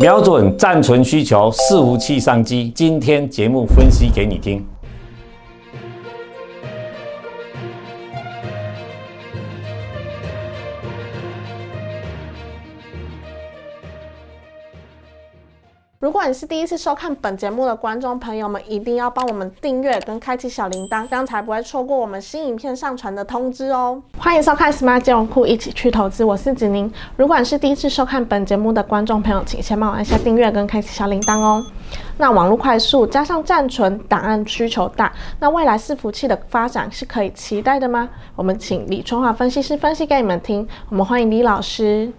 瞄准暂存需求，伺服器商机。今天节目分析给你听。如果你是第一次收看本节目的观众朋友们，一定要帮我们订阅跟开启小铃铛，这样才不会错过我们新影片上传的通知哦。欢迎收看 Smart 金融库，一起去投资，我是子宁。如果你是第一次收看本节目的观众朋友，请先帮我按下订阅跟开启小铃铛哦。那网络快速加上暂存档案需求大，那未来伺服器的发展是可以期待的吗？我们请李春华分析师分析给你们听。我们欢迎李老师。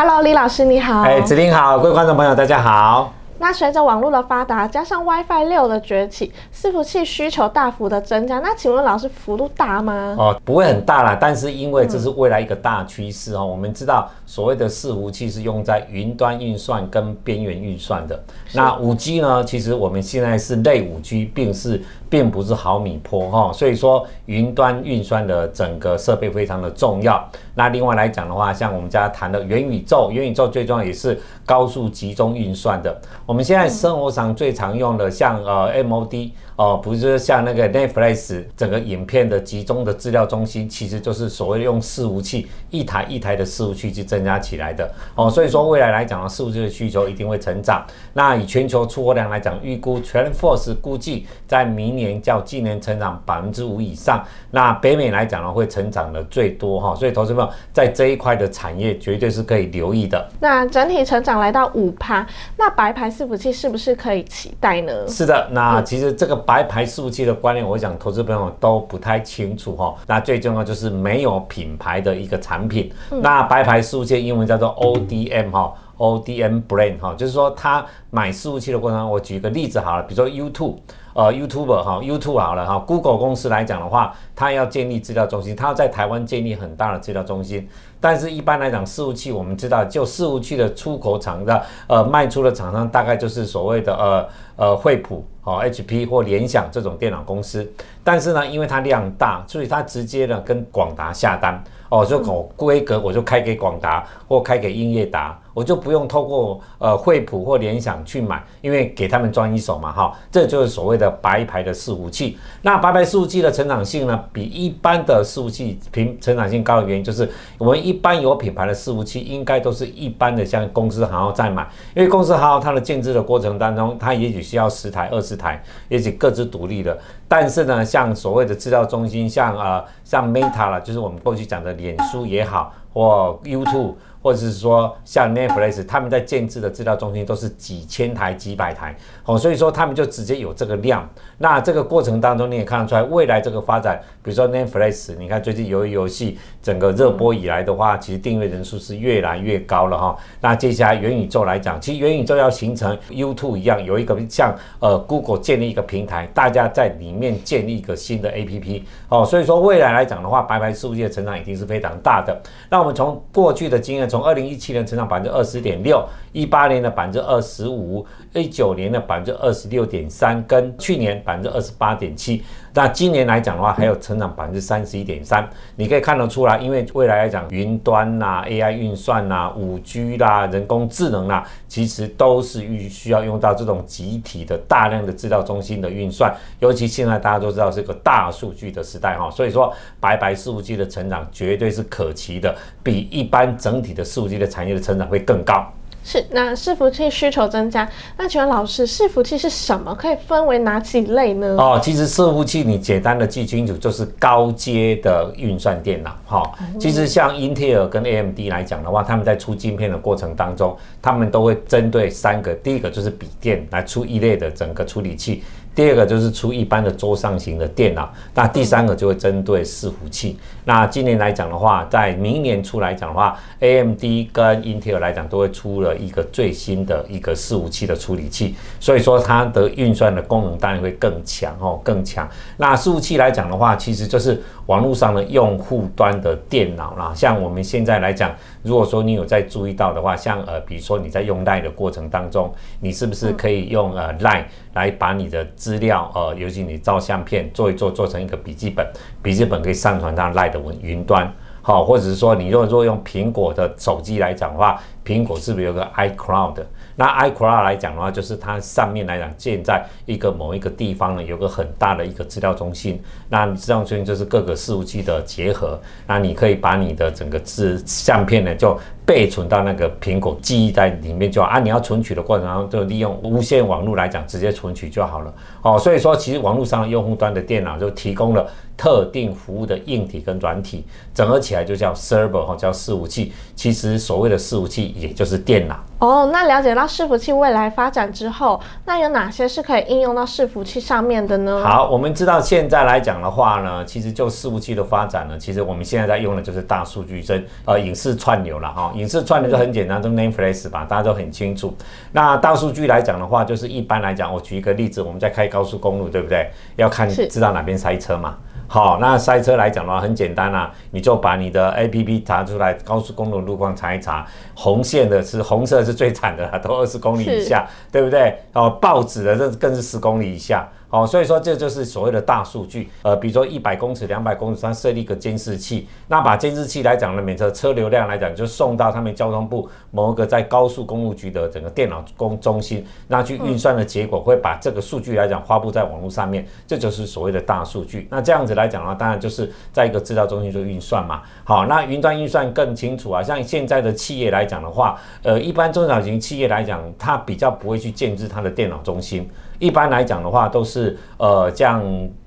Hello，李老师你好。哎，子林好，各位观众朋友大家好。那随着网络的发达，加上 WiFi 六的崛起，伺服器需求大幅的增加。那请问老师，幅度大吗？哦，不会很大啦，但是因为这是未来一个大趋势哦。我们知道，所谓的伺服器是用在云端运算跟边缘运算的。那五 G 呢？其实我们现在是类五 G，并是并不是毫米波哈。所以说，云端运算的整个设备非常的重要。那另外来讲的话，像我们家谈的元宇宙，元宇宙最重要也是高速集中运算的。我们现在生活上最常用的，像呃 MOD 哦，不是像那个 Netflix 整个影片的集中的资料中心，其实就是所谓用伺服器一台一台的伺服器去增加起来的哦。所以说未来来讲呢，伺服器的需求一定会成长。那以全球出货量来讲，预估全 Force 估计在明年较今年成长百分之五以上。那北美来讲呢，会成长的最多哈。所以投资朋友在这一块的产业绝对是可以留意的。那整体成长来到五趴，那白牌伺服器是不是可以期待呢？是的，那其实这个白牌伺服器的观念，我想投资朋友都不太清楚哈。那最重要就是没有品牌的一个产品。那白牌伺服器英文叫做 ODM 哈，ODM brand 哈，就是说他买伺服器的过程中，我举个例子好了，比如说 YouTube。呃，YouTuber 哈，YouTube 好了哈，Google 公司来讲的话，它要建立资料中心，它要在台湾建立很大的资料中心。但是，一般来讲，伺服器我们知道，就伺服器的出口厂的呃卖出的厂商，大概就是所谓的呃呃惠普哦，HP 或联想这种电脑公司。但是呢，因为它量大，所以它直接呢跟广达下单哦，就搞规格，我就开给广达或开给英业达。我就不用透过呃惠普或联想去买，因为给他们装一手嘛，哈，这就是所谓的白牌的伺服器。那白牌伺服器的成长性呢，比一般的伺服器平成长性高的原因，就是我们一般有品牌的伺服器，应该都是一般的像公司行号在买，因为公司行号它的建制的过程当中，它也许需要十台、二十台，也许各自独立的。但是呢，像所谓的制造中心，像呃像 Meta 了，就是我们过去讲的脸书也好，或 YouTube。或者是说像 Netflix，他们在建制的资料中心都是几千台、几百台，哦，所以说他们就直接有这个量。那这个过程当中，你也看得出来，未来这个发展，比如说 Netflix，你看最近由于游戏整个热播以来的话，其实订阅人数是越来越高了哈。那接下来元宇宙来讲，其实元宇宙要形成 YouTube 一样，有一个像呃 Google 建立一个平台，大家在里面建立一个新的 APP，哦，所以说未来来讲的话，白白世界成长一定是非常大的。那我从过去的经验，从二零一七年成长百分之二十点六，一八年的百分之二十五，一九年的百分之二十六点三，跟去年百分之二十八点七。那今年来讲的话，还有成长百分之三十一点三。你可以看得出来，因为未来来讲，云端呐、AI 运算呐、五 G 啦、人工智能啦，其实都是需需要用到这种集体的大量的资料中心的运算。尤其现在大家都知道是个大数据的时代哈，所以说白白伺服器的成长绝对是可期的，比一般整体的伺服器的产业的成长会更高。是，那伺服器需求增加，那请问老师，伺服器是什么？可以分为哪几类呢？哦，其实伺服器你简单的记清楚，就是高阶的运算电脑。哈，其实像英特尔跟 AMD 来讲的话，他们在出晶片的过程当中，他们都会针对三个，第一个就是笔电来出一类的整个处理器。第二个就是出一般的桌上型的电脑，那第三个就会针对伺服器。那今年来讲的话，在明年初来讲的话，AMD 跟 Intel 来讲都会出了一个最新的一个伺服器的处理器，所以说它的运算的功能当然会更强哦，更强。那伺服器来讲的话，其实就是网络上的用户端的电脑啦。像我们现在来讲，如果说你有在注意到的话，像呃，比如说你在用 Line 的过程当中，你是不是可以用呃 Line 来把你的资料，呃，尤其你照相片做一做，做成一个笔记本，笔记本可以上传到 Line 的云云端。好，或者是说你如果说用苹果的手机来讲的话，苹果是不是有个 iCloud？那 iCloud 来讲的话，就是它上面来讲建在一个某一个地方呢，有个很大的一个资料中心。那资料中心就是各个事务器的结合。那你可以把你的整个资相片呢，就备存到那个苹果记忆在里面就好啊。你要存取的过程中，就利用无线网络来讲，直接存取就好了。哦，所以说其实网络上的用户端的电脑就提供了特定服务的硬体跟软体，整合起来就叫 server 哈，叫伺服器。其实所谓的伺服器，也就是电脑。哦，那了解到伺服器未来发展之后，那有哪些是可以应用到伺服器上面的呢？好，我们知道现在来讲的话呢，其实就伺服器的发展呢，其实我们现在在用的就是大数据跟呃影视串流了哈。影视串流就很简单，就 Netflix 吧，大家都很清楚。那大数据来讲的话，就是一般来讲，我举一个例子，我们在开高速公路，对不对？要看知道哪边塞车嘛。好，那塞车来讲的话，很简单啊，你就把你的 A P P 查出来，高速公路路况查一查，红线的是红色是最惨的，都二十公里以下，对不对？哦，报纸的这更是十公里以下。好，所以说这就是所谓的大数据。呃，比如说一百公尺、两百公尺，它设立一个监视器，那把监视器来讲呢，每车车流量来讲，就送到他们交通部某一个在高速公路局的整个电脑工中心，那去运算的结果会把这个数据来讲发布在网络上面，这就是所谓的大数据。那这样子来讲的话，当然就是在一个制造中心做运算嘛。好，那云端运算更清楚啊，像现在的企业来讲的话，呃，一般中小型企业来讲，它比较不会去建置它的电脑中心。一般来讲的话，都是呃这样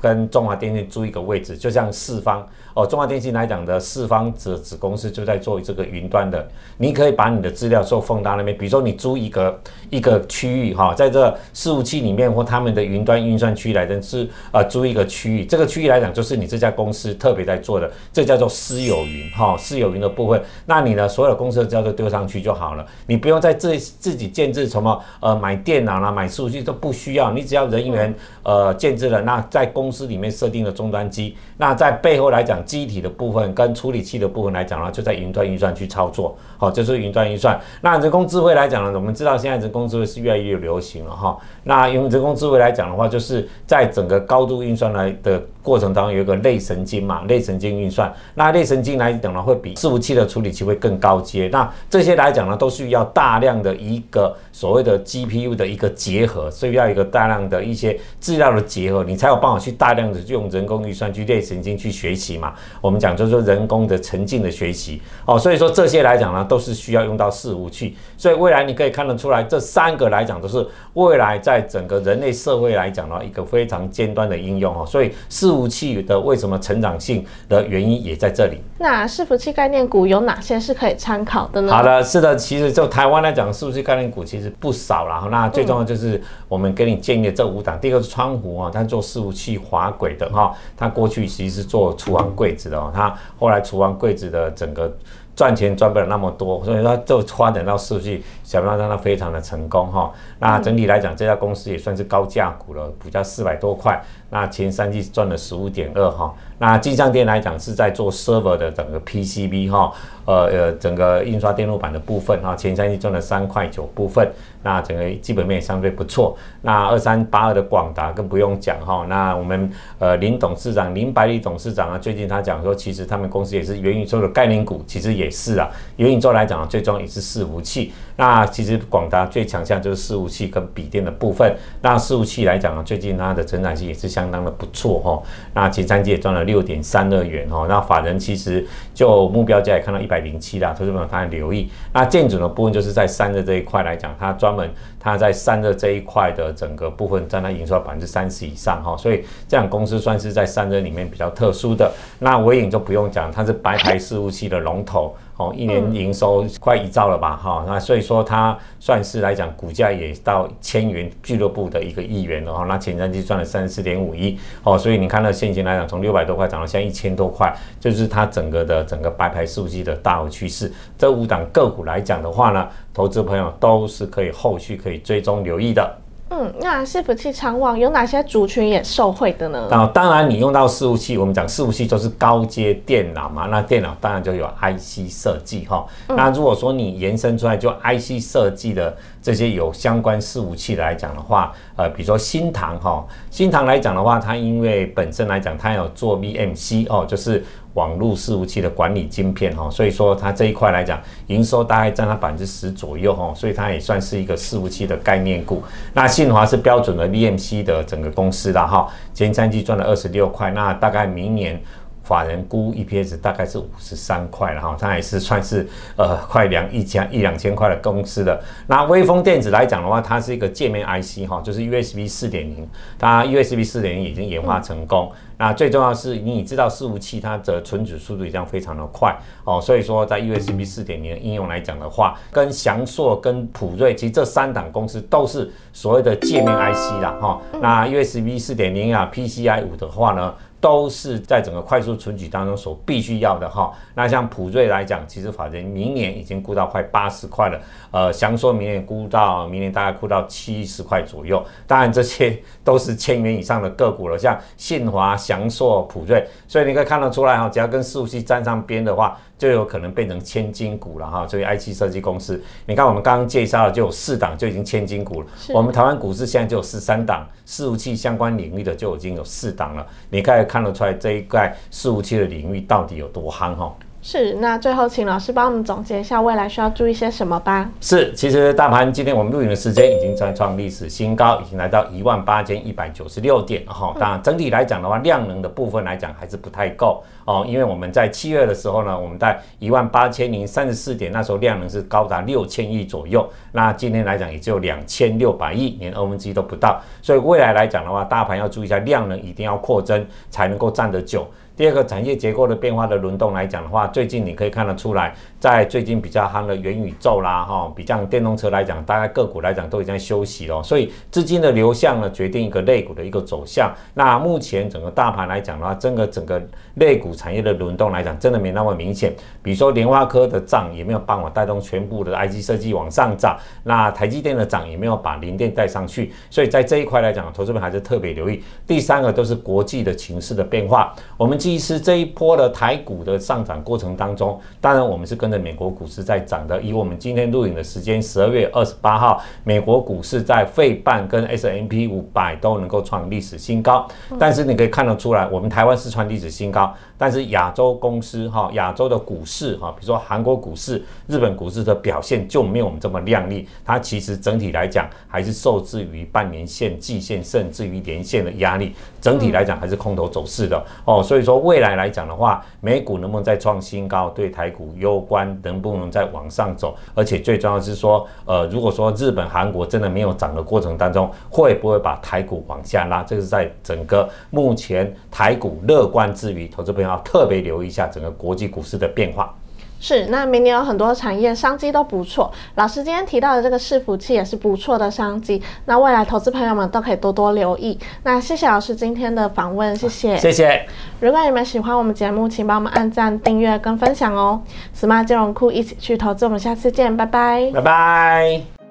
跟中华电信租一个位置，就像四方。哦，中华电信来讲的四方子子公司就在做这个云端的，你可以把你的资料做放到那边，比如说你租一个一个区域哈，在这伺服器里面或他们的云端运算区来的是呃租一个区域，这个区域来讲就是你这家公司特别在做的，这叫做私有云哈，私有云的部分，那你呢所有公司的资料都丢上去就好了，你不用在自自己建置什么呃买电脑啦买数据都不需要，你只要人员呃建置了，那在公司里面设定的终端机，那在背后来讲。机体的部分跟处理器的部分来讲呢，就在云端运算去操作，好，这是云端运算。那人工智慧来讲呢，我们知道现在人工智慧是越来越流行了哈。那用人工智慧来讲的话，就是在整个高度运算来的过程当中，有一个类神经嘛，类神经运算。那类神经来讲呢，会比伺服器的处理器会更高阶。那这些来讲呢，都需要大量的一个所谓的 GPU 的一个结合，所以要一个大量的一些资料的结合，你才有办法去大量的用人工运算去类神经去学习嘛。我们讲就是说人工的沉浸的学习哦，所以说这些来讲呢，都是需要用到伺服器。所以未来你可以看得出来，这三个来讲都是未来在整个人类社会来讲的话，一个非常尖端的应用哦。所以伺服器的为什么成长性的原因也在这里。那伺服器概念股有哪些是可以参考的呢？好的，是的，其实就台湾来讲，伺服器概念股其实不少了。那最重要就是我们给你建议的这五档，第一个是川湖啊，它做伺服器滑轨的哈，它过去其实是做厨房柜子的哦，它后来厨房柜子的整个。赚钱赚不了那么多，所以说就发展到数据，想让它非常的成功哈。那整体来讲，这家公司也算是高价股了，股价四百多块。那前三季赚了十五点二哈。那金象店来讲是在做 server 的整个 PCB 哈，呃呃整个印刷电路板的部分哈，前三季赚了三块九部分。那整个基本面相对不错。那二三八二的广达更不用讲哈。那我们呃林董事长林百里董事长啊，最近他讲说，其实他们公司也是元宇宙的概念股，其实也也是啊。元宇宙来讲，最终也是伺服器。那其实广达最强项就是伺服器跟笔电的部分。那伺服器来讲啊，最近它的成长性也是相当的不错哈。那前三季也赚了六点三二元哈。那法人其实就目标价也看到一百零七啦，投资朋友他留意。那建准的部分就是在散热这一块来讲，它专门它在散热这一块的整个部分占它营收百分之三十以上哈。所以这样公司算是在散热里面比较特殊的。那微影就不用讲，它是白牌伺服器的龙头。哦，一年营收快一兆了吧？哈，那所以说它算是来讲，股价也到千元俱乐部的一个亿元了哈。那前三季赚了三十四点五亿哦，所以你看到现金来讲，从六百多块涨到现在一千多块，就是它整个的整个白牌数据的大趋势。这五档个股来讲的话呢，投资朋友都是可以后续可以追踪留意的。嗯，那伺服器长网有哪些族群也受惠的呢？那当然，你用到伺服器，我们讲伺服器就是高阶电脑嘛。那电脑当然就有 IC 设计哈。那如果说你延伸出来就 IC 设计的这些有相关伺服器来讲的话，呃，比如说新唐哈，新唐来讲的话，它因为本身来讲它有做 VMC 哦，就是网络伺服器的管理晶片哈，所以说它这一块来讲，营收大概占它百分之十左右哈，所以它也算是一个伺服器的概念股。那信华是标准的 VMC 的整个公司的哈，前三季赚了二十六块，那大概明年。法人估 EPS 大概是五十三块了哈，它也是算是呃快两一千一两千块的公司的。那微风电子来讲的话，它是一个界面 IC 哈，就是 USB 四点零，它 USB 四点零已经研发成功。那最重要是，你知道伺服器它的存储速度这样非常的快哦，所以说在 USB 四点零应用来讲的话，跟翔硕跟普瑞，其实这三档公司都是所谓的界面 IC 啦哈。那 USB 四点零啊，PCI 五的话呢？都是在整个快速存取当中所必须要的哈。那像普瑞来讲，其实法人明年已经估到快八十块了。呃，祥说明年估到明年大概估到七十块左右。当然这些都是千元以上的个股了，像信华、祥硕、普瑞，所以你可以看得出来哈，只要跟四五七沾上边的话。就有可能变成千金股了哈，所以 IC 设计公司，你看我们刚刚介绍的就有四档就已经千金股了。我们台湾股市现在就有十三档，伺服器相关领域的就已经有四档了。你可以看得出来这一块伺服器的领域到底有多夯哈。是，那最后请老师帮我们总结一下未来需要注意些什么吧。是，其实大盘今天我们录影的时间已经在创历史新高，已经来到一万八千一百九十六点哈。当然整体来讲的话，量能的部分来讲还是不太够哦，因为我们在七月的时候呢，我们在一万八千零三十四点，那时候量能是高达六千亿左右。那今天来讲也只有两千六百亿，连二分之一都不到。所以未来来讲的话，大盘要注意一下量能一定要扩增，才能够站得久。第二个产业结构的变化的轮动来讲的话，最近你可以看得出来，在最近比较夯的元宇宙啦，哈，比较电动车来讲，大概个股来讲都已经休息了，所以资金的流向呢，决定一个类股的一个走向。那目前整个大盘来讲的话，整个整个类股产业的轮动来讲，真的没那么明显。比如说联发科的涨也没有帮我带动全部的 IC 设计往上涨，那台积电的涨也没有把零电带上去，所以在这一块来讲，投资们还是特别留意。第三个都是国际的情势的变化，我们。其实这一波的台股的上涨过程当中，当然我们是跟着美国股市在涨的。以我们今天录影的时间，十二月二十八号，美国股市在费半跟 S M P 五百都能够创历史新高。但是你可以看得出来，我们台湾是创历史新高，但是亚洲公司哈，亚洲的股市哈，比如说韩国股市、日本股市的表现就没有我们这么亮丽。它其实整体来讲还是受制于半年线、季线甚至于年线的压力，整体来讲还是空头走势的哦。所以说。未来来讲的话，美股能不能再创新高，对台股攸关能不能再往上走，而且最重要是说，呃，如果说日本、韩国真的没有涨的过程当中，会不会把台股往下拉？这个是在整个目前台股乐观之余，投资朋友要特别留意一下整个国际股市的变化。是，那明年有很多产业商机都不错。老师今天提到的这个伺服器也是不错的商机，那未来投资朋友们都可以多多留意。那谢谢老师今天的访问，谢谢，谢谢。如果你们喜欢我们节目，请帮我们按赞、订阅跟分享哦。Smart 金融库一起去投资，我们下次见，拜拜，拜拜。